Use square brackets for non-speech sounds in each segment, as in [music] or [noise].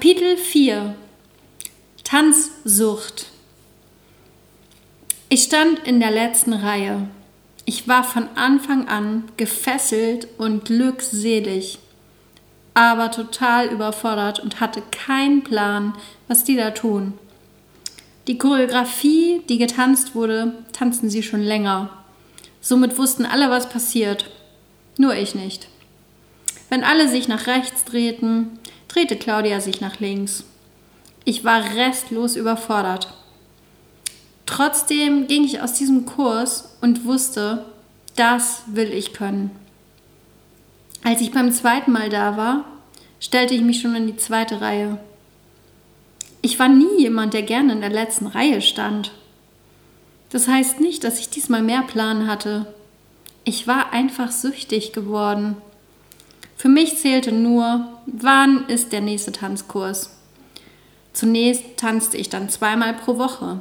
Kapitel 4 Tanzsucht Ich stand in der letzten Reihe. Ich war von Anfang an gefesselt und glückselig, aber total überfordert und hatte keinen Plan, was die da tun. Die Choreografie, die getanzt wurde, tanzten sie schon länger. Somit wussten alle, was passiert. Nur ich nicht. Wenn alle sich nach rechts drehten, drehte Claudia sich nach links. Ich war restlos überfordert. Trotzdem ging ich aus diesem Kurs und wusste, das will ich können. Als ich beim zweiten Mal da war, stellte ich mich schon in die zweite Reihe. Ich war nie jemand, der gerne in der letzten Reihe stand. Das heißt nicht, dass ich diesmal mehr Plan hatte. Ich war einfach süchtig geworden. Für mich zählte nur, wann ist der nächste Tanzkurs. Zunächst tanzte ich dann zweimal pro Woche.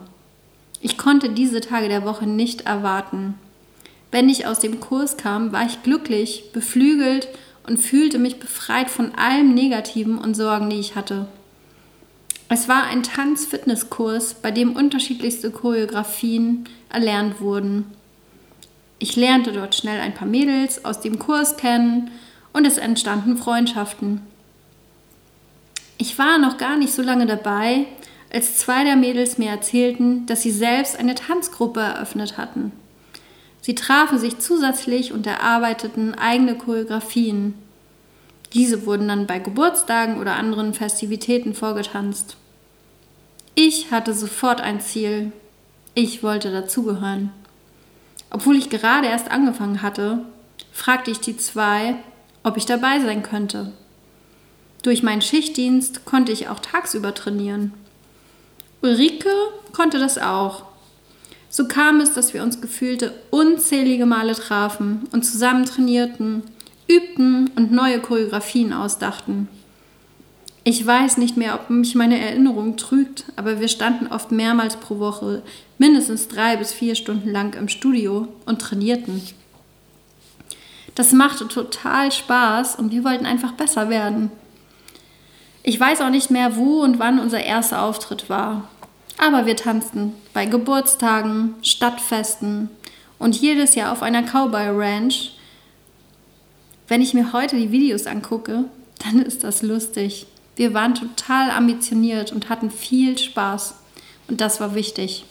Ich konnte diese Tage der Woche nicht erwarten. Wenn ich aus dem Kurs kam, war ich glücklich, beflügelt und fühlte mich befreit von allem Negativen und Sorgen, die ich hatte. Es war ein Tanz-Fitness-Kurs, bei dem unterschiedlichste Choreografien erlernt wurden. Ich lernte dort schnell ein paar Mädels aus dem Kurs kennen und es entstanden Freundschaften. Ich war noch gar nicht so lange dabei, als zwei der Mädels mir erzählten, dass sie selbst eine Tanzgruppe eröffnet hatten. Sie trafen sich zusätzlich und erarbeiteten eigene Choreografien. Diese wurden dann bei Geburtstagen oder anderen Festivitäten vorgetanzt. Ich hatte sofort ein Ziel. Ich wollte dazugehören. Obwohl ich gerade erst angefangen hatte, fragte ich die zwei, ob ich dabei sein könnte. Durch meinen Schichtdienst konnte ich auch tagsüber trainieren. Ulrike konnte das auch. So kam es, dass wir uns gefühlte unzählige Male trafen und zusammen trainierten, übten und neue Choreografien ausdachten. Ich weiß nicht mehr, ob mich meine Erinnerung trügt, aber wir standen oft mehrmals pro Woche, mindestens drei bis vier Stunden lang im Studio und trainierten. Das machte total Spaß und wir wollten einfach besser werden. Ich weiß auch nicht mehr, wo und wann unser erster Auftritt war. Aber wir tanzten bei Geburtstagen, Stadtfesten und jedes Jahr auf einer Cowboy Ranch. Wenn ich mir heute die Videos angucke, dann [laughs] ist das lustig. Wir waren total ambitioniert und hatten viel Spaß. Und das war wichtig.